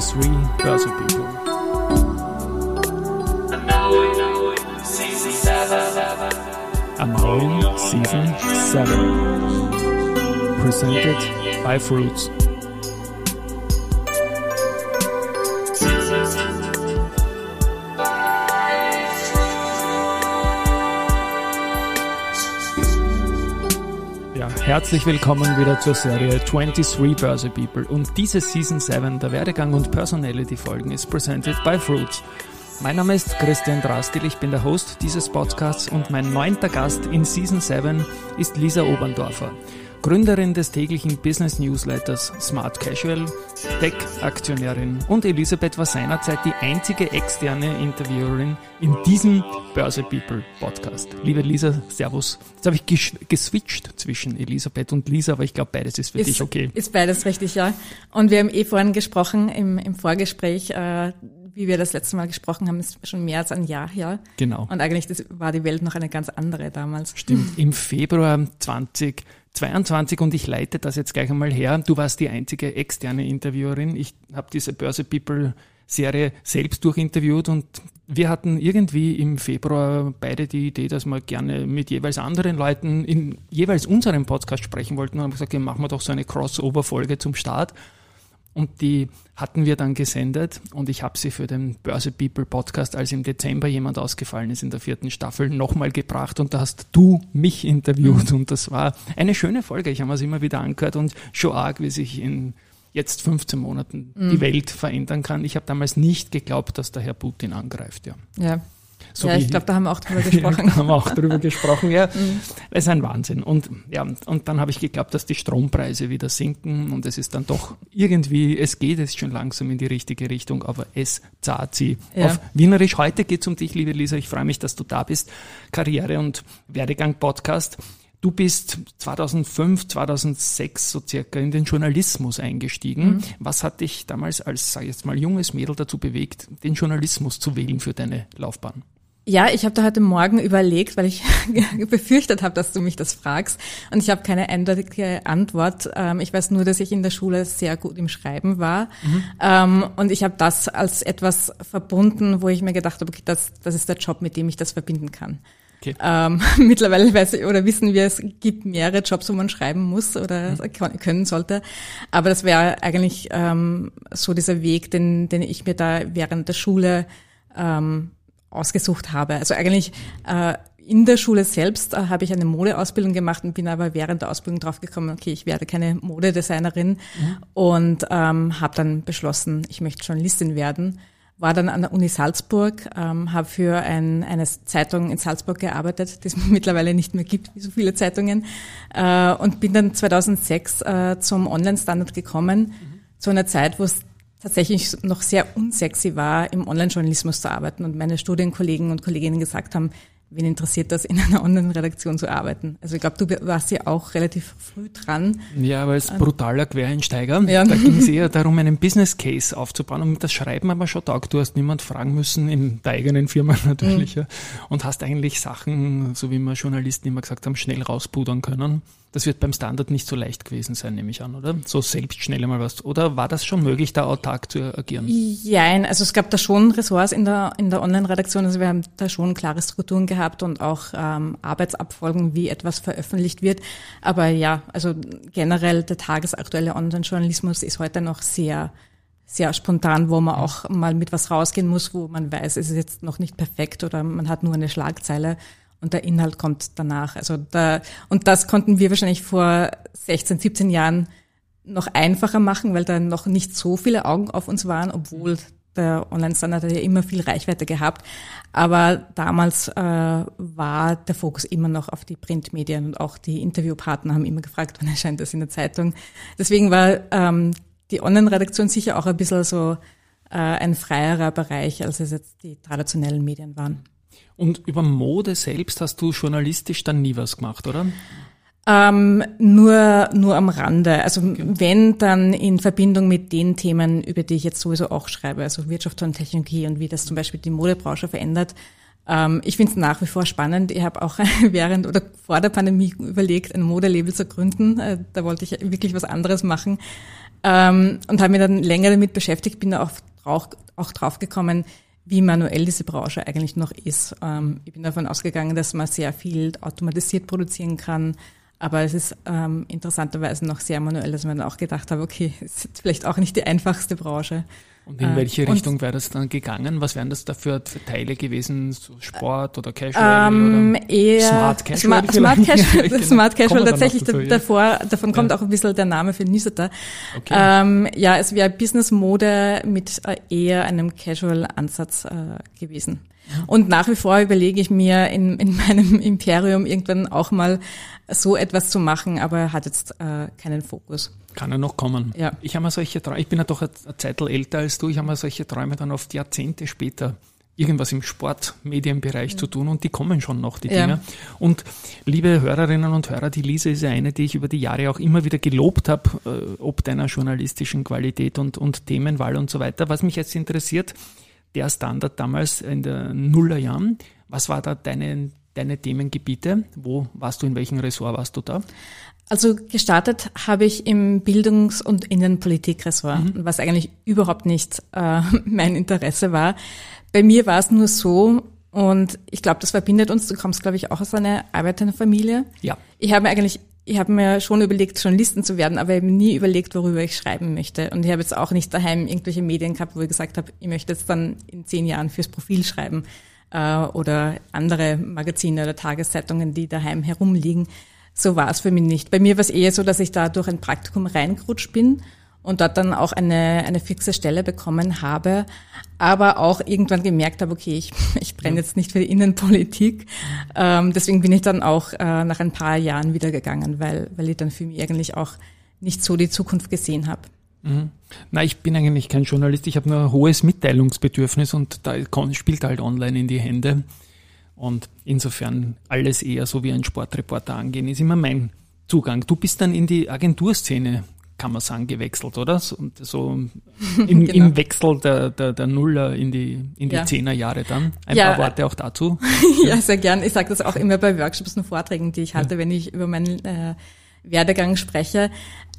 23 Börse People. Unknowing Season 7. Presented by Fruits. Herzlich willkommen wieder zur Serie 23 Börse People. Und diese Season 7 der Werdegang und Personality Folgen ist presented by Fruits. Mein Name ist Christian Drastil, ich bin der Host dieses Podcasts und mein neunter Gast in Season 7 ist Lisa Oberndorfer. Gründerin des täglichen Business Newsletters Smart Casual, Tech-Aktionärin und Elisabeth war seinerzeit die einzige externe Interviewerin in diesem Börse People Podcast. Liebe Lisa, Servus. Jetzt habe ich geswitcht zwischen Elisabeth und Lisa, aber ich glaube, beides ist für ist, dich okay. Ist beides richtig, ja. Und wir haben eh vorhin gesprochen im, im Vorgespräch, äh, wie wir das letzte Mal gesprochen haben, ist schon mehr als ein Jahr her. Genau. Und eigentlich war die Welt noch eine ganz andere damals. Stimmt. Im Februar 20 22 und ich leite das jetzt gleich einmal her. Du warst die einzige externe Interviewerin. Ich habe diese Börse People Serie selbst durchinterviewt und wir hatten irgendwie im Februar beide die Idee, dass wir gerne mit jeweils anderen Leuten in jeweils unserem Podcast sprechen wollten und haben gesagt, ja, machen wir doch so eine Crossover-Folge zum Start. Und die hatten wir dann gesendet und ich habe sie für den Börse People Podcast, als im Dezember jemand ausgefallen ist in der vierten Staffel, nochmal gebracht und da hast du mich interviewt und das war eine schöne Folge. Ich habe es immer wieder angehört und schon arg, wie sich in jetzt 15 Monaten mhm. die Welt verändern kann. Ich habe damals nicht geglaubt, dass der Herr Putin angreift. Ja. ja. So ja, ich glaube, da haben wir auch drüber gesprochen. da haben wir auch drüber gesprochen, ja. Mhm. Das ist ein Wahnsinn. Und ja, und dann habe ich geglaubt, dass die Strompreise wieder sinken und es ist dann doch irgendwie, es geht jetzt schon langsam in die richtige Richtung, aber es zahlt sie. Ja. Auf Wienerisch heute geht es um dich, liebe Lisa. Ich freue mich, dass du da bist. Karriere- und Werdegang-Podcast. Du bist 2005, 2006 so circa in den Journalismus eingestiegen. Mhm. Was hat dich damals als, sag ich jetzt mal, junges Mädel dazu bewegt, den Journalismus zu wählen für deine Laufbahn? Ja, ich habe da heute Morgen überlegt, weil ich befürchtet habe, dass du mich das fragst. Und ich habe keine eindeutige Antwort. Ähm, ich weiß nur, dass ich in der Schule sehr gut im Schreiben war. Mhm. Ähm, und ich habe das als etwas verbunden, wo ich mir gedacht habe, okay, das, das ist der Job, mit dem ich das verbinden kann. Okay. Ähm, mittlerweile weiß ich, oder wissen wir, es gibt mehrere Jobs, wo man schreiben muss oder mhm. können sollte. Aber das wäre eigentlich ähm, so dieser Weg, den, den ich mir da während der Schule ähm, ausgesucht habe. Also eigentlich äh, in der Schule selbst äh, habe ich eine Modeausbildung gemacht und bin aber während der Ausbildung draufgekommen, okay, ich werde keine Modedesignerin mhm. und ähm, habe dann beschlossen, ich möchte Journalistin werden. War dann an der Uni Salzburg, ähm, habe für ein, eine Zeitung in Salzburg gearbeitet, die es mittlerweile nicht mehr gibt, wie so viele Zeitungen, äh, und bin dann 2006 äh, zum Online-Standard gekommen, mhm. zu einer Zeit, wo es tatsächlich noch sehr unsexy war, im Online-Journalismus zu arbeiten und meine Studienkollegen und Kolleginnen gesagt haben, wen interessiert das, in einer Online-Redaktion zu arbeiten? Also ich glaube, du warst ja auch relativ früh dran. Ja, aber als brutaler Quereinsteiger, ja. da ging es eher darum, einen Business Case aufzubauen und das Schreiben aber schon taugt. Du hast niemand fragen müssen, in der eigenen Firma natürlich, mhm. ja, und hast eigentlich Sachen, so wie wir Journalisten immer gesagt haben, schnell rauspudern können. Das wird beim Standard nicht so leicht gewesen sein, nehme ich an, oder? So selbst schnell einmal was. Oder war das schon möglich, da autark zu agieren? Nein, also es gab da schon Ressorts in der, in der Online-Redaktion. Also wir haben da schon klare Strukturen gehabt und auch ähm, Arbeitsabfolgen, wie etwas veröffentlicht wird. Aber ja, also generell der tagesaktuelle Online-Journalismus ist heute noch sehr sehr spontan, wo man auch mal mit was rausgehen muss, wo man weiß, es ist jetzt noch nicht perfekt oder man hat nur eine Schlagzeile und der Inhalt kommt danach. Also da, und das konnten wir wahrscheinlich vor 16, 17 Jahren noch einfacher machen, weil da noch nicht so viele Augen auf uns waren, obwohl der Online-Standard ja immer viel Reichweite gehabt. Aber damals äh, war der Fokus immer noch auf die Printmedien und auch die Interviewpartner haben immer gefragt, wann erscheint das in der Zeitung. Deswegen war ähm, die Online-Redaktion sicher auch ein bisschen so äh, ein freierer Bereich, als es jetzt die traditionellen Medien waren. Und über Mode selbst hast du journalistisch dann nie was gemacht, oder? Ähm, nur, nur am Rande. Also okay. wenn, dann in Verbindung mit den Themen, über die ich jetzt sowieso auch schreibe, also Wirtschaft und Technologie und wie das zum Beispiel die Modebranche verändert. Ähm, ich finde es nach wie vor spannend. Ich habe auch während oder vor der Pandemie überlegt, ein Modelabel zu gründen. Äh, da wollte ich wirklich was anderes machen. Ähm, und habe mich dann länger damit beschäftigt, bin auch, auch, auch drauf gekommen, wie manuell diese Branche eigentlich noch ist. Ähm, ich bin davon ausgegangen, dass man sehr viel automatisiert produzieren kann, aber es ist ähm, interessanterweise noch sehr manuell, dass man auch gedacht hat, okay, es ist vielleicht auch nicht die einfachste Branche. Und in welche äh, Richtung wäre das dann gegangen? Was wären das da für, Teile gewesen? So Sport oder Casual? Ähm, oder eher Smart Casual? Smart, Smart Casual, genau. Smart Casual tatsächlich dazu, davor, davon kommt ja. auch ein bisschen der Name für Newsletter. Okay. Ähm, ja, es wäre Business Mode mit äh, eher einem Casual-Ansatz äh, gewesen. Und nach wie vor überlege ich mir in, in meinem Imperium irgendwann auch mal so etwas zu machen, aber hat jetzt äh, keinen Fokus. Kann er noch kommen. Ja. Ich habe mal solche Träume, ich bin ja doch eine Zeit älter als du, ich habe mal solche Träume dann oft Jahrzehnte später irgendwas im Sportmedienbereich mhm. zu tun und die kommen schon noch, die ja. Dinge. Und liebe Hörerinnen und Hörer, die Lise ist ja eine, die ich über die Jahre auch immer wieder gelobt habe, äh, ob deiner journalistischen Qualität und, und Themenwahl und so weiter. Was mich jetzt interessiert, der Standard damals in den Nullerjahren. Was war da deine, deine Themengebiete? Wo warst du, in welchem Ressort warst du da? Also gestartet habe ich im Bildungs- und Innenpolitikressort, mhm. was eigentlich überhaupt nicht äh, mein Interesse war. Bei mir war es nur so, und ich glaube, das verbindet uns. Du kommst, glaube ich, auch aus einer Arbeiterfamilie. Ja. Ich habe eigentlich ich habe mir schon überlegt, Journalisten zu werden, aber eben nie überlegt, worüber ich schreiben möchte. Und ich habe jetzt auch nicht daheim irgendwelche Medien gehabt, wo ich gesagt habe, ich möchte jetzt dann in zehn Jahren fürs Profil schreiben äh, oder andere Magazine oder Tageszeitungen, die daheim herumliegen. So war es für mich nicht. Bei mir war es eher so, dass ich da durch ein Praktikum reingerutscht bin und dort dann auch eine, eine fixe Stelle bekommen habe, aber auch irgendwann gemerkt habe, okay, ich, ich brenne jetzt nicht für die Innenpolitik. Ähm, deswegen bin ich dann auch äh, nach ein paar Jahren wieder gegangen, weil, weil ich dann für mich eigentlich auch nicht so die Zukunft gesehen habe. Mhm. Na, ich bin eigentlich kein Journalist, ich habe nur ein hohes Mitteilungsbedürfnis und da spielt halt online in die Hände. Und insofern alles eher so wie ein Sportreporter angehen, ist immer mein Zugang. Du bist dann in die Agenturszene kann man sagen, gewechselt, oder? So, so im, genau. im Wechsel der, der, der Nuller in die, in die ja. Zehnerjahre dann. Ein ja. paar Worte auch dazu. ja, sehr gern. Ich sage das auch immer bei Workshops und Vorträgen, die ich halte, ja. wenn ich über meinen äh, Werdegang spreche.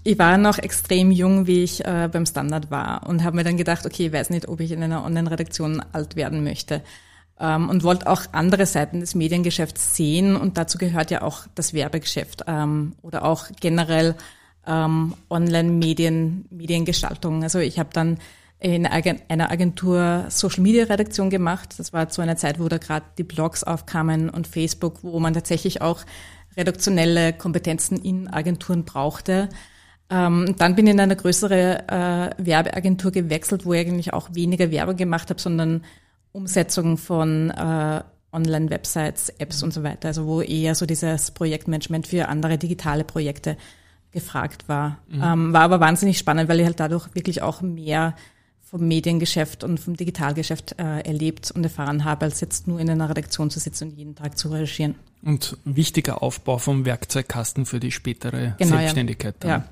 Ich war noch extrem jung, wie ich äh, beim Standard war und habe mir dann gedacht, okay, ich weiß nicht, ob ich in einer Online-Redaktion alt werden möchte ähm, und wollte auch andere Seiten des Mediengeschäfts sehen und dazu gehört ja auch das Werbegeschäft ähm, oder auch generell ähm, Online-Medien, Mediengestaltung. Also ich habe dann in einer Agentur Social Media Redaktion gemacht. Das war zu einer Zeit, wo da gerade die Blogs aufkamen und Facebook, wo man tatsächlich auch redaktionelle Kompetenzen in Agenturen brauchte. Ähm, dann bin ich in eine größere äh, Werbeagentur gewechselt, wo ich eigentlich auch weniger Werbung gemacht habe, sondern Umsetzung von äh, Online-Websites, Apps und so weiter. Also wo eher so dieses Projektmanagement für andere digitale Projekte gefragt war. Mhm. Ähm, war aber wahnsinnig spannend, weil ich halt dadurch wirklich auch mehr vom Mediengeschäft und vom Digitalgeschäft äh, erlebt und erfahren habe, als jetzt nur in einer Redaktion zu sitzen und jeden Tag zu recherchieren. Und wichtiger Aufbau vom Werkzeugkasten für die spätere genau, Selbstständigkeit. Dann. Ja.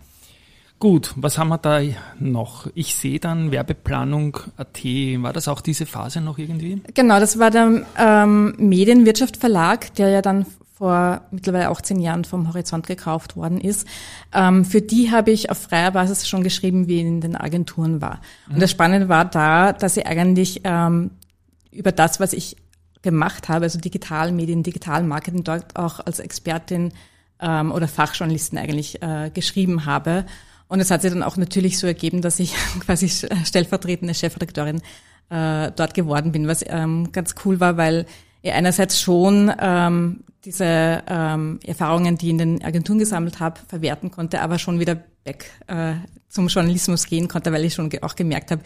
Gut, was haben wir da noch? Ich sehe dann Werbeplanung.at. War das auch diese Phase noch irgendwie? Genau, das war der ähm, Medienwirtschaft Verlag, der ja dann vor mittlerweile auch zehn Jahren vom Horizont gekauft worden ist. Ähm, für die habe ich auf freier Basis schon geschrieben, wie in den Agenturen war. Mhm. Und das Spannende war da, dass ich eigentlich ähm, über das, was ich gemacht habe, also Digitalmedien, Digitalmarketing, dort auch als Expertin ähm, oder Fachjournalisten eigentlich äh, geschrieben habe. Und es hat sich dann auch natürlich so ergeben, dass ich quasi stellvertretende Chefredakteurin äh, dort geworden bin, was ähm, ganz cool war, weil ich einerseits schon ähm, diese ähm, Erfahrungen, die ich in den Agenturen gesammelt habe, verwerten konnte, aber schon wieder back äh, zum Journalismus gehen konnte, weil ich schon auch gemerkt habe,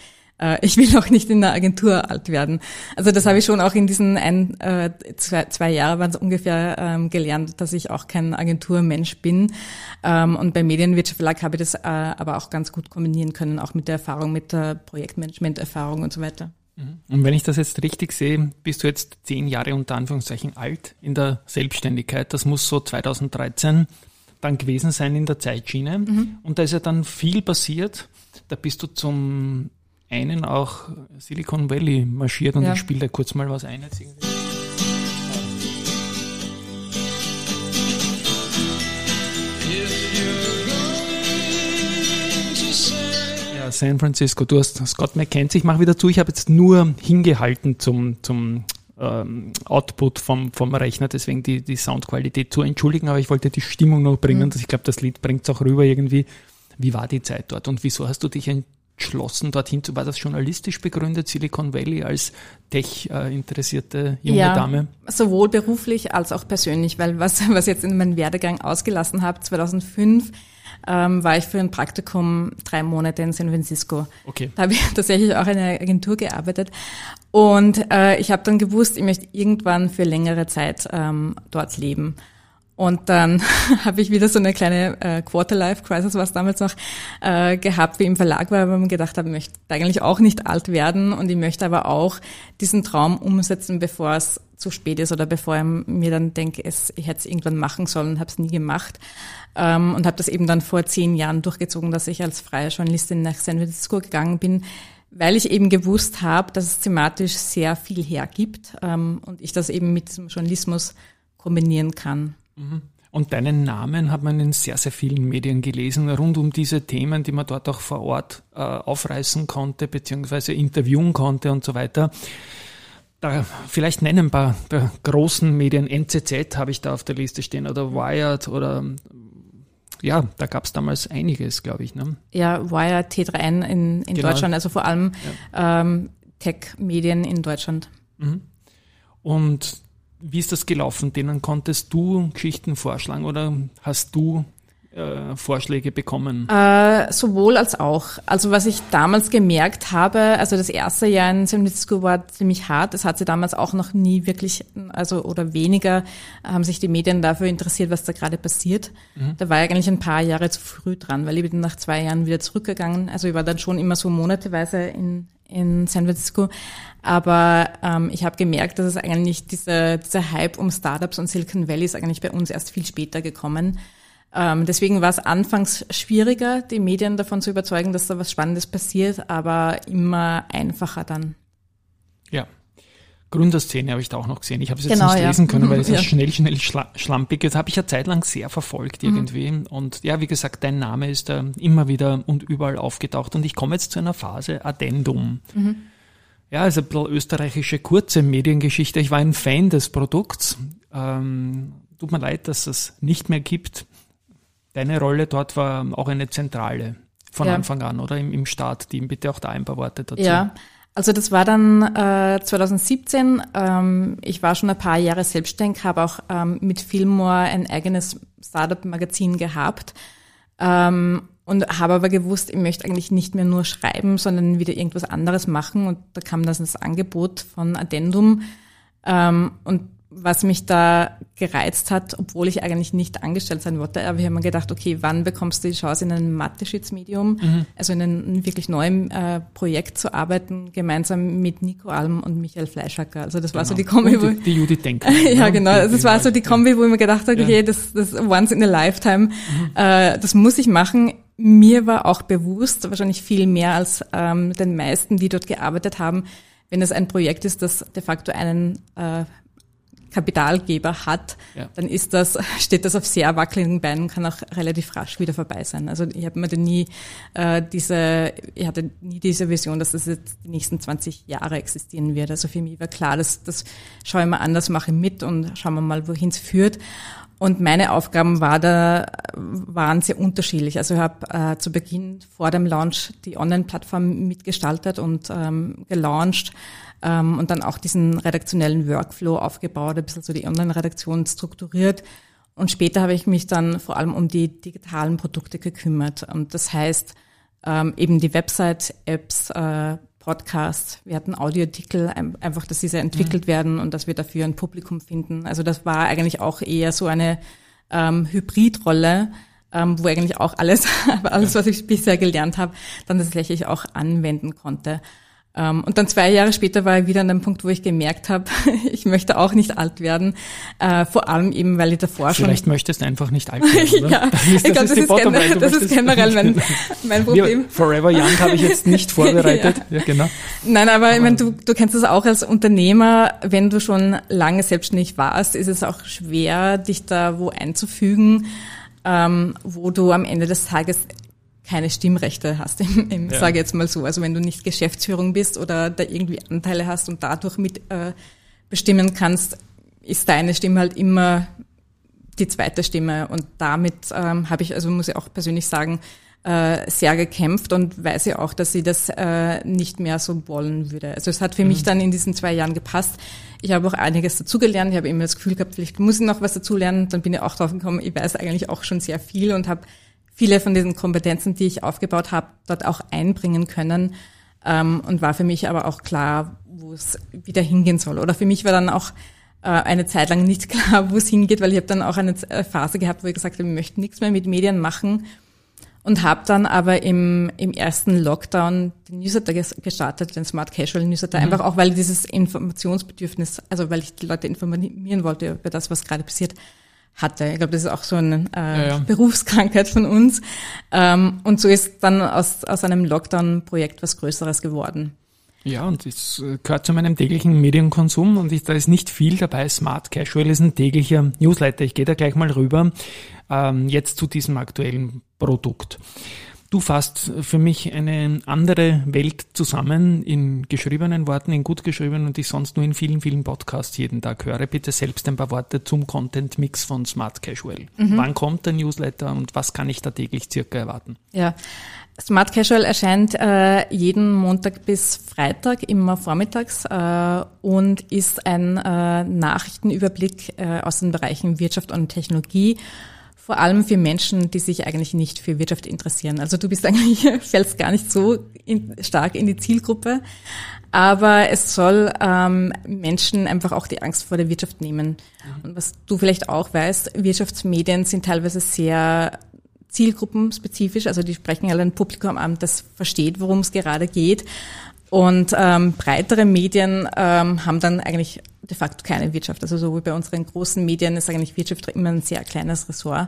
ich will auch nicht in der Agentur alt werden. Also das habe ich schon auch in diesen ein, äh, zwei, zwei Jahre waren es ungefähr ähm, gelernt, dass ich auch kein Agenturmensch bin. Ähm, und beim Medienwirtschaft Verlag habe ich das äh, aber auch ganz gut kombinieren können, auch mit der Erfahrung, mit der Projektmanagement-Erfahrung und so weiter. Mhm. Und wenn ich das jetzt richtig sehe, bist du jetzt zehn Jahre unter Anführungszeichen alt in der Selbstständigkeit. Das muss so 2013 dann gewesen sein in der Zeitschiene. Mhm. Und da ist ja dann viel passiert. Da bist du zum einen auch Silicon Valley marschiert und ja. ich spiele da kurz mal was ein. Jetzt irgendwie. Say San Francisco. Du hast Scott McKenzie, ich mache wieder zu, ich habe jetzt nur hingehalten zum, zum ähm, Output vom, vom Rechner, deswegen die, die Soundqualität zu entschuldigen, aber ich wollte die Stimmung noch bringen. Mhm. Ich glaube, das Lied bringt es auch rüber irgendwie. Wie war die Zeit dort und wieso hast du dich entschlossen, dorthin zu? War das journalistisch begründet, Silicon Valley als Tech-interessierte junge ja, Dame? Sowohl beruflich als auch persönlich, weil was, was jetzt in meinem Werdegang ausgelassen habe, 2005 ähm, war ich für ein Praktikum drei Monate in San Francisco. Okay. Da habe ich tatsächlich auch in einer Agentur gearbeitet. Und äh, ich habe dann gewusst, ich möchte irgendwann für längere Zeit ähm, dort leben. Und dann habe ich wieder so eine kleine äh, Quarter-Life-Crisis, was damals noch äh, gehabt, wie im Verlag war, weil man gedacht hat, ich möchte eigentlich auch nicht alt werden und ich möchte aber auch diesen Traum umsetzen, bevor es zu spät ist oder bevor ich mir dann denke, es, ich hätte es irgendwann machen sollen und habe es nie gemacht. Ähm, und habe das eben dann vor zehn Jahren durchgezogen, dass ich als freie Journalistin nach San Francisco gegangen bin, weil ich eben gewusst habe, dass es thematisch sehr viel hergibt ähm, und ich das eben mit dem Journalismus kombinieren kann. Mhm. Und deinen Namen hat man in sehr, sehr vielen Medien gelesen, rund um diese Themen, die man dort auch vor Ort äh, aufreißen konnte, beziehungsweise interviewen konnte und so weiter. Da vielleicht nennen ein paar der großen Medien, NZZ habe ich da auf der Liste stehen, oder Wired oder ja, da gab es damals einiges, glaube ich. Ne? Ja, Wired, T3N in, in genau. Deutschland, also vor allem ja. ähm, Tech-Medien in Deutschland. Mhm. Und wie ist das gelaufen? Denen konntest du Geschichten vorschlagen oder hast du äh, Vorschläge bekommen? Äh, sowohl als auch. Also was ich damals gemerkt habe, also das erste Jahr in San Francisco war ziemlich hart. Es hat sie damals auch noch nie wirklich, also oder weniger haben sich die Medien dafür interessiert, was da gerade passiert. Mhm. Da war ich eigentlich ein paar Jahre zu früh dran, weil ich bin nach zwei Jahren wieder zurückgegangen. Also ich war dann schon immer so monateweise in, in San Francisco. Aber ähm, ich habe gemerkt, dass es eigentlich diese, dieser Hype um Startups und Silicon Valley ist eigentlich bei uns erst viel später gekommen. Ähm, deswegen war es anfangs schwieriger, die Medien davon zu überzeugen, dass da was Spannendes passiert, aber immer einfacher dann. Ja. Gründerszene habe ich da auch noch gesehen. Ich habe es jetzt genau, nicht ja. lesen können, weil es ja. schnell, schnell schlampig ist. Habe ich ja zeitlang sehr verfolgt mhm. irgendwie. Mhm. Und ja, wie gesagt, dein Name ist da immer wieder und überall aufgetaucht. Und ich komme jetzt zu einer Phase Addendum. Mhm. Ja, also ein bisschen österreichische kurze Mediengeschichte. Ich war ein Fan des Produkts. Ähm, tut mir leid, dass es nicht mehr gibt. Deine Rolle dort war auch eine zentrale von ja. Anfang an, oder? Im, im Startteam. Bitte auch da ein paar Worte dazu. Ja, also das war dann äh, 2017. Ähm, ich war schon ein paar Jahre selbstständig, habe auch ähm, mit Fillmore ein eigenes Startup-Magazin gehabt ähm, und habe aber gewusst, ich möchte eigentlich nicht mehr nur schreiben, sondern wieder irgendwas anderes machen. Und da kam das, das Angebot von Addendum. Ähm, und was mich da gereizt hat, obwohl ich eigentlich nicht angestellt sein wollte, aber ich habe mir gedacht, okay, wann bekommst du die Chance, in einem Mathe-Medium, mhm. also in einem wirklich neuen äh, Projekt zu arbeiten, gemeinsam mit Nico Alm und Michael Fleischacker. Also das genau. war so genau. die Kombi, und die, die Judith Denker. ja, ne? genau. Also das war so die Kombi, wo ich mir gedacht habe, okay, ja. das, das once in a lifetime, mhm. äh, das muss ich machen. Mir war auch bewusst, wahrscheinlich viel mehr als ähm, den meisten, die dort gearbeitet haben, wenn es ein Projekt ist, das de facto einen äh, Kapitalgeber hat, ja. dann ist das, steht das auf sehr wackeligen Beinen und kann auch relativ rasch wieder vorbei sein. Also ich habe mir da nie äh, diese, ich hatte nie diese Vision, dass das jetzt die nächsten 20 Jahre existieren wird. Also für mich war klar, dass das schaue ich mal an, das mache ich mit und schauen wir mal, wohin es führt. Und meine Aufgaben war da, waren sehr unterschiedlich. Also ich habe äh, zu Beginn vor dem Launch die Online-Plattform mitgestaltet und ähm, gelauncht ähm, und dann auch diesen redaktionellen Workflow aufgebaut, ein bisschen so die Online-Redaktion strukturiert. Und später habe ich mich dann vor allem um die digitalen Produkte gekümmert. Und das heißt ähm, eben die Website, Apps, äh, Podcasts. Wir hatten Audioartikel, einfach, dass diese entwickelt mhm. werden und dass wir dafür ein Publikum finden. Also das war eigentlich auch eher so eine ähm, Hybridrolle, ähm, wo eigentlich auch alles, alles, was ich bisher gelernt habe, dann tatsächlich auch anwenden konnte. Ähm, und dann zwei Jahre später war ich wieder an dem Punkt, wo ich gemerkt habe, ich möchte auch nicht alt werden. Äh, vor allem eben, weil ich davor Vielleicht schon... Vielleicht möchtest du einfach nicht alt werden, ja, ich glaube, das, ist, generell, das ist generell mein, mein Problem. Ja, Forever Young habe ich jetzt nicht vorbereitet. ja. ja. genau. Nein, aber, aber ich meine, du, du kennst das auch als Unternehmer, wenn du schon lange selbstständig warst, ist es auch schwer, dich da wo einzufügen, ähm, wo du am Ende des Tages keine Stimmrechte hast, im, im ja. sage jetzt mal so. Also wenn du nicht Geschäftsführung bist oder da irgendwie Anteile hast und dadurch mit äh, bestimmen kannst, ist deine Stimme halt immer die zweite Stimme. Und damit ähm, habe ich, also muss ich auch persönlich sagen, äh, sehr gekämpft und weiß ja auch, dass sie das äh, nicht mehr so wollen würde. Also es hat für mhm. mich dann in diesen zwei Jahren gepasst. Ich habe auch einiges dazugelernt. Ich habe immer das Gefühl gehabt, vielleicht muss ich noch was dazulernen. Dann bin ich auch drauf gekommen, ich weiß eigentlich auch schon sehr viel und habe viele von diesen Kompetenzen, die ich aufgebaut habe, dort auch einbringen können. Ähm, und war für mich aber auch klar, wo es wieder hingehen soll. Oder für mich war dann auch äh, eine Zeit lang nicht klar, wo es hingeht, weil ich habe dann auch eine Phase gehabt, wo ich gesagt habe, ich möchte nichts mehr mit Medien machen und habe dann aber im, im ersten Lockdown den Newsletter gestartet, den Smart Casual Newsletter, mhm. einfach auch, weil dieses Informationsbedürfnis, also weil ich die Leute informieren wollte über das, was gerade passiert, hatte. Ich glaube, das ist auch so eine äh, ja, ja. Berufskrankheit von uns. Ähm, und so ist dann aus, aus einem Lockdown-Projekt was Größeres geworden. Ja, und es äh, gehört zu meinem täglichen Medienkonsum und ich, da ist nicht viel dabei. Smart Casual ist ein täglicher Newsletter. Ich gehe da gleich mal rüber, ähm, jetzt zu diesem aktuellen Produkt. Du fasst für mich eine andere Welt zusammen in geschriebenen Worten, in gut geschriebenen und ich sonst nur in vielen, vielen Podcasts jeden Tag höre. Bitte selbst ein paar Worte zum Content Mix von Smart Casual. Mhm. Wann kommt der Newsletter und was kann ich da täglich circa erwarten? Ja, Smart Casual erscheint äh, jeden Montag bis Freitag, immer vormittags äh, und ist ein äh, Nachrichtenüberblick äh, aus den Bereichen Wirtschaft und Technologie, vor allem für Menschen, die sich eigentlich nicht für Wirtschaft interessieren. Also du bist eigentlich, fällst gar nicht so in, stark in die Zielgruppe, aber es soll ähm, Menschen einfach auch die Angst vor der Wirtschaft nehmen. Und was du vielleicht auch weißt, Wirtschaftsmedien sind teilweise sehr zielgruppenspezifisch, also die sprechen alle ein Publikum an, das versteht, worum es gerade geht. Und ähm, breitere Medien ähm, haben dann eigentlich de facto keine Wirtschaft. Also so wie bei unseren großen Medien ist eigentlich Wirtschaft immer ein sehr kleines Ressort.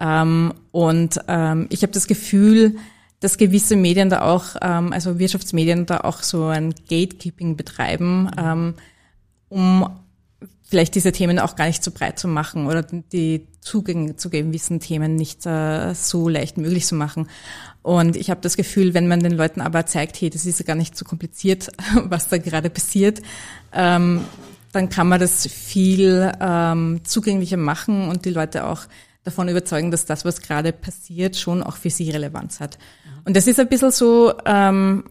Ähm, und ähm, ich habe das Gefühl, dass gewisse Medien da auch, ähm, also Wirtschaftsmedien da auch so ein Gatekeeping betreiben, ähm, um vielleicht diese Themen auch gar nicht so breit zu machen oder die Zugänge zu gewissen Themen nicht äh, so leicht möglich zu machen. Und ich habe das Gefühl, wenn man den Leuten aber zeigt, hey, das ist ja gar nicht so kompliziert, was da gerade passiert, ähm, dann kann man das viel ähm, zugänglicher machen und die Leute auch davon überzeugen, dass das, was gerade passiert, schon auch für sie Relevanz hat. Und das ist ein bisschen so, ähm,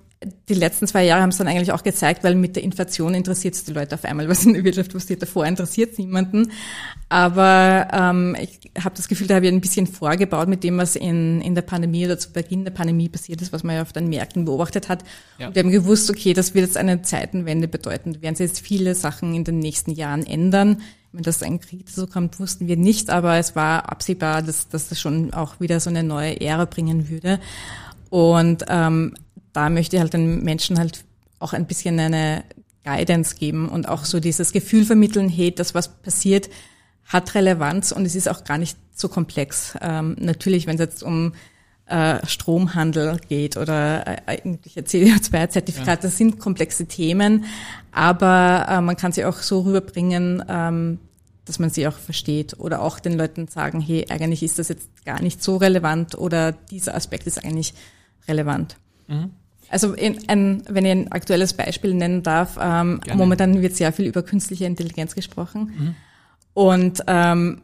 die letzten zwei Jahre haben es dann eigentlich auch gezeigt, weil mit der Inflation interessiert es die Leute auf einmal, was in der Wirtschaft passiert. Davor interessiert es niemanden. Aber ähm, ich habe das Gefühl, da habe ich ein bisschen vorgebaut mit dem, was in, in der Pandemie oder zu Beginn der Pandemie passiert ist, was man ja auf den Märkten beobachtet hat. Ja. Und wir haben gewusst, okay, das wird jetzt eine Zeitenwende bedeuten. Da werden sich jetzt viele Sachen in den nächsten Jahren ändern. Wenn das ein Krieg so kommt, wussten wir nicht, aber es war absehbar, dass, dass das schon auch wieder so eine neue Ära bringen würde. Und ähm, da möchte ich halt den Menschen halt auch ein bisschen eine Guidance geben und auch so dieses Gefühl vermitteln, hey, das, was passiert, hat Relevanz und es ist auch gar nicht so komplex. Ähm, natürlich, wenn es jetzt um äh, Stromhandel geht oder äh, irgendwelche CO2-Zertifikate, ja. das sind komplexe Themen, aber äh, man kann sie auch so rüberbringen, ähm, dass man sie auch versteht oder auch den Leuten sagen, hey, eigentlich ist das jetzt gar nicht so relevant oder dieser Aspekt ist eigentlich relevant. Mhm. Also in, ein, wenn ich ein aktuelles Beispiel nennen darf, ähm, momentan wird sehr viel über künstliche Intelligenz gesprochen. Mhm. Und ähm,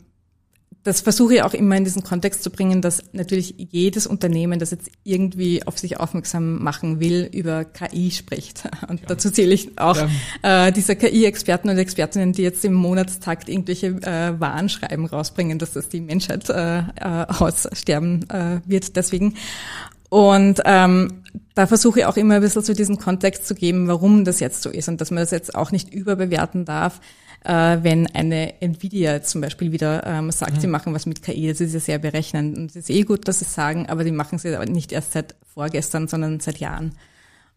das versuche ich auch immer in diesen Kontext zu bringen, dass natürlich jedes Unternehmen, das jetzt irgendwie auf sich aufmerksam machen will, über KI spricht. Und ja. dazu zähle ich auch ja. äh, diese KI-Experten und Expertinnen, die jetzt im Monatstakt irgendwelche äh, Warnschreiben rausbringen, dass das die Menschheit äh, äh, aussterben äh, wird deswegen. Und ähm, da versuche ich auch immer ein bisschen zu diesem Kontext zu geben, warum das jetzt so ist und dass man das jetzt auch nicht überbewerten darf, äh, wenn eine Nvidia zum Beispiel wieder ähm, sagt, mhm. sie machen was mit KI. Das ist ja sehr berechnend und es ist eh gut, dass sie sagen, aber die machen sie aber nicht erst seit vorgestern, sondern seit Jahren.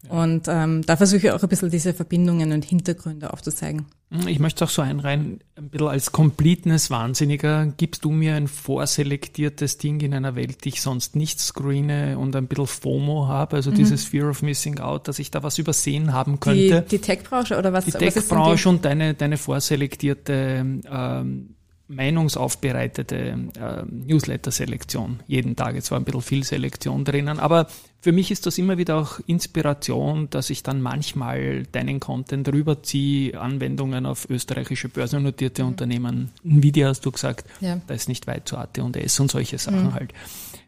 Und ähm, da versuche ich auch ein bisschen diese Verbindungen und Hintergründe aufzuzeigen. Hm, ich möchte auch so einreihen, ein bisschen als Completeness-Wahnsinniger, gibst du mir ein vorselektiertes Ding in einer Welt, die ich sonst nicht screene und ein bisschen FOMO habe, also mhm. dieses Fear of Missing Out, dass ich da was übersehen haben könnte. Die, die Tech-Branche oder was? Die Tech-Branche und deine, deine vorselektierte ähm, meinungsaufbereitete äh, Newsletter-Selektion jeden Tag. Es war ein bisschen viel Selektion drinnen, aber für mich ist das immer wieder auch Inspiration, dass ich dann manchmal deinen Content rüberziehe, Anwendungen auf österreichische börsennotierte mhm. Unternehmen. Nvidia hast du gesagt, ja. da ist nicht weit zu AT&S und solche Sachen mhm. halt.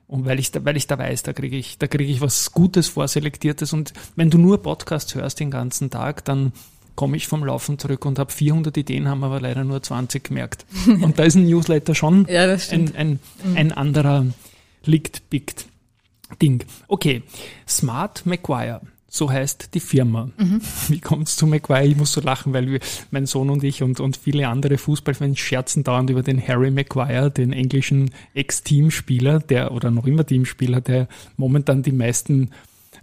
Und weil ich da, weil ich da weiß, da kriege ich, da kriege ich was Gutes vorselektiertes. Und wenn du nur Podcasts hörst den ganzen Tag, dann komme ich vom Laufen zurück und habe 400 Ideen, haben aber leider nur 20 gemerkt. Und da ist ein Newsletter schon ja, ein, ein, mhm. ein anderer liegt, biegt Ding. Okay, Smart Macquire. So heißt die Firma. Mhm. Wie kommt es zu Maguire? Ich muss so lachen, weil wir, mein Sohn und ich und, und viele andere Fußballfans scherzen dauernd über den Harry Maguire, den englischen Ex-Teamspieler, der oder noch immer Teamspieler, der momentan die meisten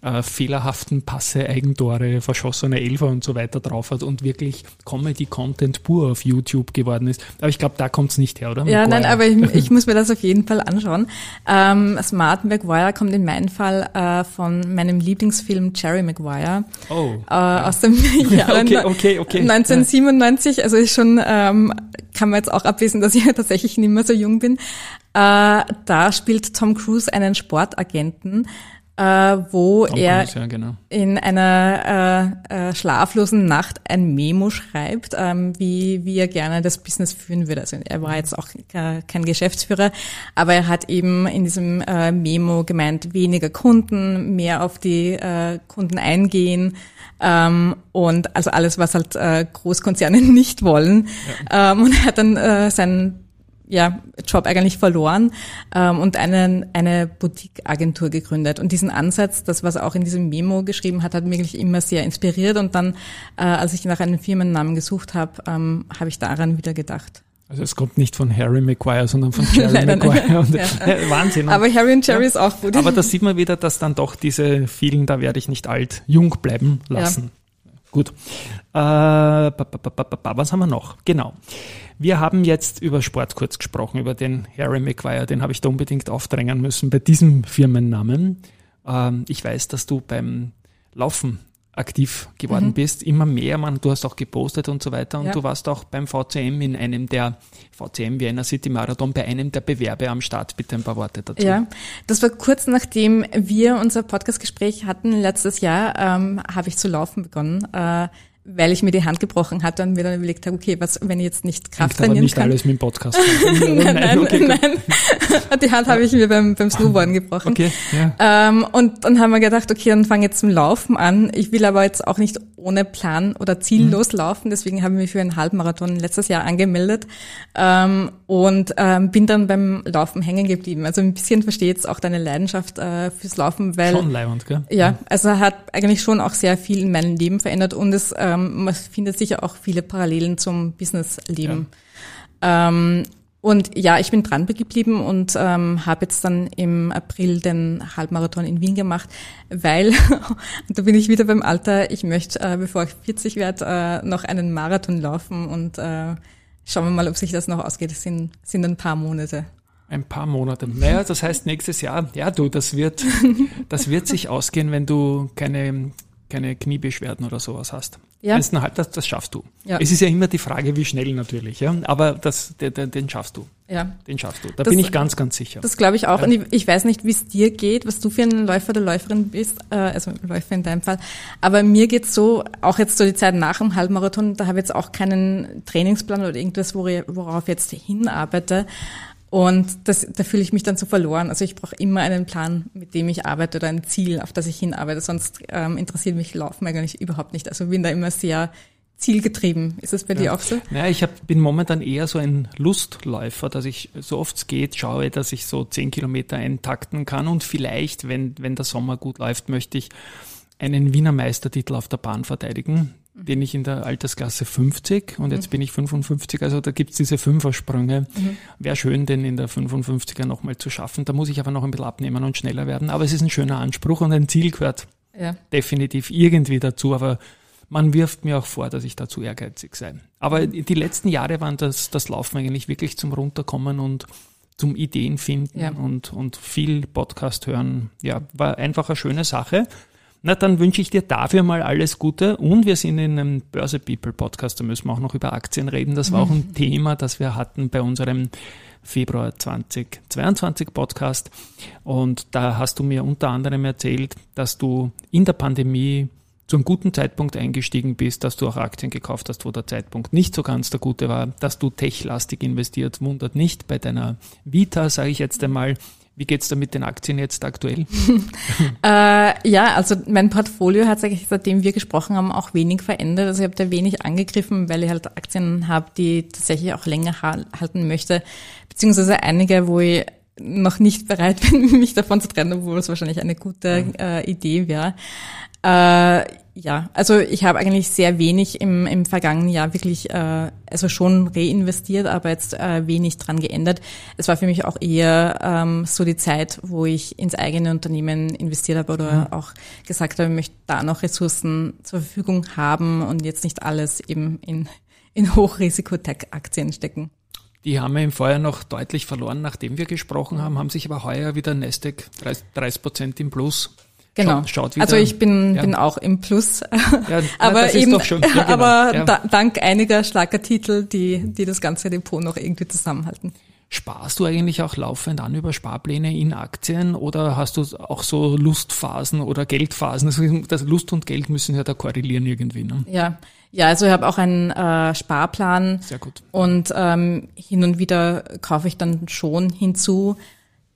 äh, fehlerhaften Passe, Eigentore, verschossene Elfer und so weiter drauf hat und wirklich Comedy-Content pur auf YouTube geworden ist. Aber ich glaube, da kommt es nicht her, oder? Ja, Maguire. nein, aber ich, ich, muss mir das auf jeden Fall anschauen. Ähm, Smart Maguire kommt in meinem Fall äh, von meinem Lieblingsfilm Jerry Maguire oh, äh, ja. aus dem Jahr okay, okay, okay. 1997. Also ist schon, ähm, kann man jetzt auch ablesen, dass ich tatsächlich nicht mehr so jung bin. Äh, da spielt Tom Cruise einen Sportagenten, äh, wo Tom er Cruise, ja, genau. in einer äh, äh, schlaflosen Nacht ein Memo schreibt, ähm, wie, wie er gerne das Business führen würde. Also er war jetzt auch kein Geschäftsführer, aber er hat eben in diesem äh, Memo gemeint, weniger Kunden, mehr auf die äh, Kunden eingehen, ähm, und also alles, was halt äh, Großkonzerne nicht wollen. Ja. Ähm, und er hat dann äh, sein ja, Job eigentlich verloren ähm, und einen, eine Boutique-Agentur gegründet. Und diesen Ansatz, das, was er auch in diesem Memo geschrieben hat, hat mich wirklich immer sehr inspiriert. Und dann, äh, als ich nach einem Firmennamen gesucht habe, ähm, habe ich daran wieder gedacht. Also es kommt nicht von Harry Maguire, sondern von Jerry Maguire. Und, ja. Ja, Wahnsinn. Aber Harry und Jerry ja. ist auch gut. Aber da sieht man wieder, dass dann doch diese vielen, da werde ich nicht alt, jung bleiben lassen. Gut. Äh, was haben wir noch? Genau. Wir haben jetzt über Sport kurz gesprochen, über den Harry Maguire, den habe ich da unbedingt aufdrängen müssen bei diesem Firmennamen. Ähm, ich weiß, dass du beim Laufen aktiv geworden mhm. bist, immer mehr, man, du hast auch gepostet und so weiter und ja. du warst auch beim VCM in einem der VCM Vienna City Marathon bei einem der Bewerbe am Start. Bitte ein paar Worte dazu. Ja, das war kurz nachdem wir unser Podcastgespräch hatten letztes Jahr, ähm, habe ich zu laufen begonnen. Äh, weil ich mir die Hand gebrochen hatte und mir dann überlegt habe, okay, was, wenn ich jetzt nicht Kraft Hängt trainieren nicht kann. alles mit dem Podcast. nein, nein, nein, okay, nein. Die Hand habe ich mir beim, beim Snowboarden gebrochen. Okay, ja. Ähm, und dann haben wir gedacht, okay, dann fange jetzt zum Laufen an. Ich will aber jetzt auch nicht ohne Plan oder ziellos mhm. laufen, deswegen habe ich mich für einen Halbmarathon letztes Jahr angemeldet ähm, und ähm, bin dann beim Laufen hängen geblieben. Also ein bisschen verstehe jetzt auch deine Leidenschaft äh, fürs Laufen, weil schon leibend, gell? Ja, also hat eigentlich schon auch sehr viel in meinem Leben verändert und es ähm, ähm, man findet sicher auch viele Parallelen zum Businessleben. Ja. Ähm, und ja, ich bin dran geblieben und ähm, habe jetzt dann im April den Halbmarathon in Wien gemacht, weil, da bin ich wieder beim Alter, ich möchte, äh, bevor ich 40 werde, äh, noch einen Marathon laufen und äh, schauen wir mal, ob sich das noch ausgeht. Es sind, sind ein paar Monate. Ein paar Monate. Naja, das heißt nächstes Jahr, ja du, das wird, das wird sich ausgehen, wenn du keine keine Kniebeschwerden oder sowas hast. Ja. Halt, das, das schaffst du. Ja. Es ist ja immer die Frage, wie schnell natürlich, ja. Aber das, den, den schaffst du. Ja. Den schaffst du. Da das, bin ich ganz, ganz sicher. Das glaube ich auch. Ja. Und ich, ich, weiß nicht, wie es dir geht, was du für ein Läufer oder Läuferin bist, äh, also Läufer in deinem Fall. Aber mir geht's so, auch jetzt so die Zeit nach dem Halbmarathon, da habe ich jetzt auch keinen Trainingsplan oder irgendwas, worauf ich jetzt hinarbeite. Und das, da fühle ich mich dann so verloren. Also ich brauche immer einen Plan, mit dem ich arbeite oder ein Ziel, auf das ich hinarbeite. Sonst ähm, interessiert mich Laufen eigentlich überhaupt nicht. Also bin da immer sehr zielgetrieben. Ist das bei ja. dir auch so? Ja, ich hab, bin momentan eher so ein Lustläufer, dass ich so oft es geht schaue, dass ich so zehn Kilometer eintakten kann und vielleicht, wenn, wenn der Sommer gut läuft, möchte ich einen Wiener Meistertitel auf der Bahn verteidigen bin ich in der Altersklasse 50 und jetzt mhm. bin ich 55, also da gibt's diese Fünfersprünge. Mhm. Wäre schön, den in der 55er nochmal zu schaffen. Da muss ich aber noch ein bisschen abnehmen und schneller werden. Aber es ist ein schöner Anspruch und ein Ziel gehört ja. definitiv irgendwie dazu, aber man wirft mir auch vor, dass ich da zu ehrgeizig sei. Aber die letzten Jahre waren das, das Laufen eigentlich wirklich zum Runterkommen und zum Ideen finden ja. und, und viel Podcast hören. Ja, war einfach eine schöne Sache. Na, dann wünsche ich dir dafür mal alles Gute und wir sind in einem Börse People Podcast, da müssen wir auch noch über Aktien reden. Das war auch ein Thema, das wir hatten bei unserem Februar 2022 Podcast und da hast du mir unter anderem erzählt, dass du in der Pandemie zu einem guten Zeitpunkt eingestiegen bist, dass du auch Aktien gekauft hast, wo der Zeitpunkt nicht so ganz der gute war, dass du techlastig investiert, wundert nicht bei deiner Vita, sage ich jetzt einmal. Wie geht's da mit den Aktien jetzt aktuell? äh, ja, also mein Portfolio hat sich seitdem wir gesprochen haben auch wenig verändert. Also ich habe da wenig angegriffen, weil ich halt Aktien habe, die tatsächlich auch länger halten möchte, beziehungsweise einige, wo ich noch nicht bereit bin, mich davon zu trennen, obwohl es wahrscheinlich eine gute mhm. äh, Idee wäre. Äh, ja, also ich habe eigentlich sehr wenig im, im vergangenen Jahr wirklich, äh, also schon reinvestiert, aber jetzt äh, wenig dran geändert. Es war für mich auch eher ähm, so die Zeit, wo ich ins eigene Unternehmen investiert habe oder mhm. auch gesagt habe, ich möchte da noch Ressourcen zur Verfügung haben und jetzt nicht alles eben in, in Hochrisiko-Tech-Aktien stecken. Die haben wir im Vorjahr noch deutlich verloren, nachdem wir gesprochen haben, haben sich aber heuer wieder Nasdaq 30 Prozent im Plus Genau. Schaut, schaut wieder, also ich bin, ja. bin auch im Plus. Ja, aber eben, ja, genau. aber da, dank einiger starker Titel, die, die das ganze Depot noch irgendwie zusammenhalten. Sparst du eigentlich auch laufend an über Sparpläne in Aktien oder hast du auch so Lustphasen oder Geldphasen? Also das Lust und Geld müssen ja da korrelieren irgendwie. Ne? Ja, ja, also ich habe auch einen äh, Sparplan. Sehr gut. Und ähm, hin und wieder kaufe ich dann schon hinzu.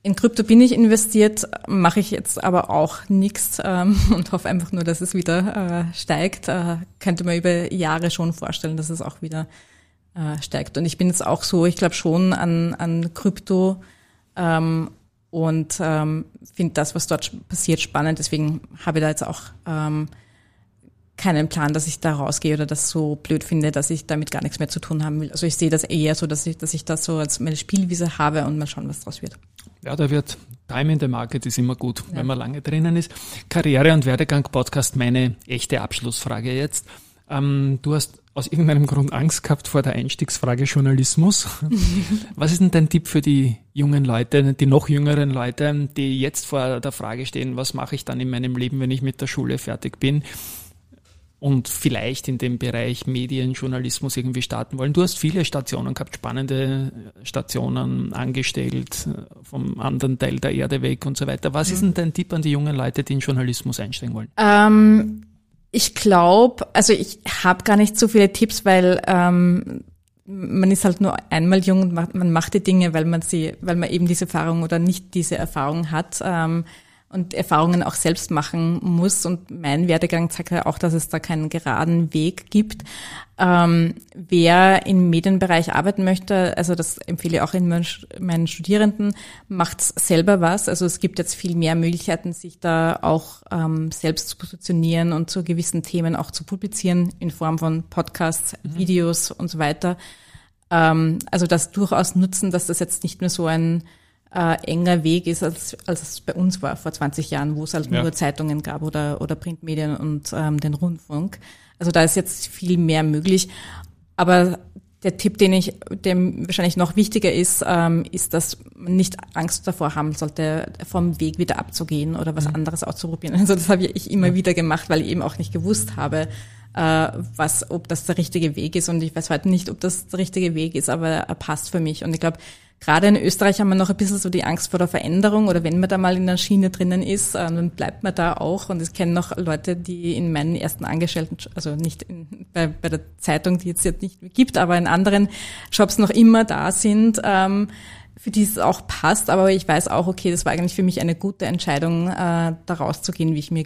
In Krypto bin ich investiert, mache ich jetzt aber auch nichts ähm, und hoffe einfach nur, dass es wieder äh, steigt. Äh, könnte man über Jahre schon vorstellen, dass es auch wieder äh, steigt. Und ich bin jetzt auch so, ich glaube schon an, an Krypto ähm, und ähm, finde das, was dort passiert, spannend. Deswegen habe ich da jetzt auch ähm, keinen Plan, dass ich da rausgehe oder das so blöd finde, dass ich damit gar nichts mehr zu tun haben will. Also ich sehe das eher so, dass ich, dass ich das so als meine Spielwiese habe und mal schauen, was draus wird. Ja, da wird Time in the Market ist immer gut, ja. wenn man lange drinnen ist. Karriere- und Werdegang-Podcast, meine echte Abschlussfrage jetzt. Ähm, du hast aus irgendeinem Grund Angst gehabt vor der Einstiegsfrage Journalismus. Was ist denn dein Tipp für die jungen Leute, die noch jüngeren Leute, die jetzt vor der Frage stehen, was mache ich dann in meinem Leben, wenn ich mit der Schule fertig bin? Und vielleicht in dem Bereich Medienjournalismus irgendwie starten wollen. Du hast viele Stationen gehabt, spannende Stationen angestellt, äh, vom anderen Teil der Erde weg und so weiter. Was mhm. ist denn dein Tipp an die jungen Leute, die in Journalismus einsteigen wollen? Ähm, ich glaube, also ich habe gar nicht so viele Tipps, weil ähm, man ist halt nur einmal jung und man macht die Dinge, weil man sie, weil man eben diese Erfahrung oder nicht diese Erfahrung hat. Ähm, und Erfahrungen auch selbst machen muss. Und mein Werdegang zeigt ja auch, dass es da keinen geraden Weg gibt. Ähm, wer im Medienbereich arbeiten möchte, also das empfehle ich auch in meinen Studierenden, macht selber was. Also es gibt jetzt viel mehr Möglichkeiten, sich da auch ähm, selbst zu positionieren und zu gewissen Themen auch zu publizieren in Form von Podcasts, mhm. Videos und so weiter. Ähm, also das durchaus nutzen, dass das jetzt nicht mehr so ein äh, enger Weg ist, als, als es bei uns war vor 20 Jahren, wo es halt ja. nur Zeitungen gab oder, oder Printmedien und ähm, den Rundfunk. Also da ist jetzt viel mehr möglich. Aber der Tipp, den ich, dem wahrscheinlich noch wichtiger ist, ähm, ist, dass man nicht Angst davor haben sollte, vom Weg wieder abzugehen oder was mhm. anderes auszuprobieren. Also das habe ich immer ja. wieder gemacht, weil ich eben auch nicht gewusst habe, äh, was, ob das der richtige Weg ist. Und ich weiß heute nicht, ob das der richtige Weg ist, aber er passt für mich. Und ich glaube, Gerade in Österreich haben wir noch ein bisschen so die Angst vor der Veränderung oder wenn man da mal in der Schiene drinnen ist, äh, dann bleibt man da auch. Und ich kenne noch Leute, die in meinen ersten Angestellten, also nicht in, bei, bei der Zeitung, die jetzt, jetzt nicht mehr gibt, aber in anderen Jobs noch immer da sind. Ähm, für die es auch passt, aber ich weiß auch, okay, das war eigentlich für mich eine gute Entscheidung, äh, da rauszugehen, wie ich mir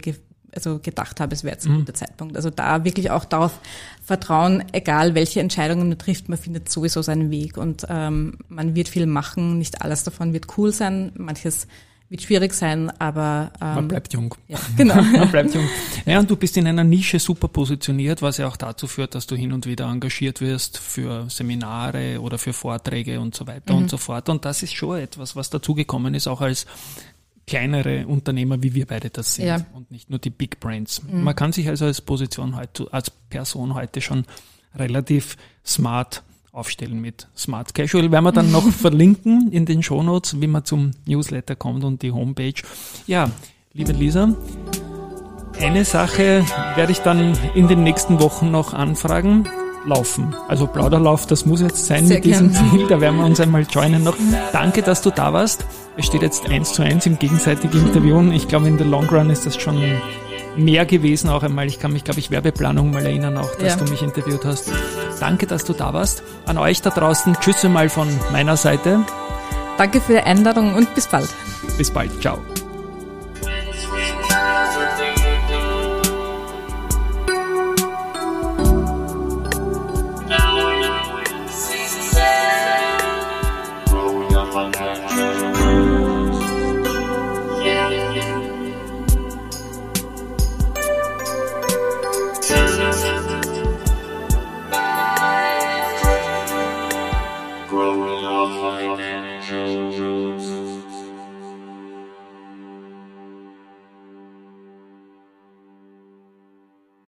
also gedacht habe, es wäre jetzt ein mhm. guter Zeitpunkt. Also da wirklich auch darauf vertrauen, egal welche Entscheidungen man trifft, man findet sowieso seinen Weg und ähm, man wird viel machen. Nicht alles davon wird cool sein, manches wird schwierig sein, aber ähm, man bleibt jung. Ja, genau. man bleibt jung. Ja, und du bist in einer Nische super positioniert, was ja auch dazu führt, dass du hin und wieder engagiert wirst für Seminare oder für Vorträge und so weiter mhm. und so fort. Und das ist schon etwas, was dazugekommen ist, auch als kleinere Unternehmer, wie wir beide das sind ja. und nicht nur die Big Brands. Mhm. Man kann sich also als Position heute, als Person heute schon relativ smart aufstellen mit Smart Casual. Werden wir dann noch verlinken in den Shownotes, wie man zum Newsletter kommt und die Homepage. Ja, liebe Lisa, Eine Sache werde ich dann in den nächsten Wochen noch anfragen. Laufen. Also Plauderlauf, das muss jetzt sein Sehr mit diesem gern. Ziel. Da werden wir uns einmal joinen noch. Danke, dass du da warst. Es steht jetzt eins zu eins im gegenseitigen Interviewen. Ich glaube, in der Long Run ist das schon mehr gewesen auch einmal. Ich kann mich, glaube ich, Werbeplanung mal erinnern auch, dass ja. du mich interviewt hast. Danke, dass du da warst. An euch da draußen, tschüss mal von meiner Seite. Danke für die Einladung und bis bald. Bis bald. Ciao.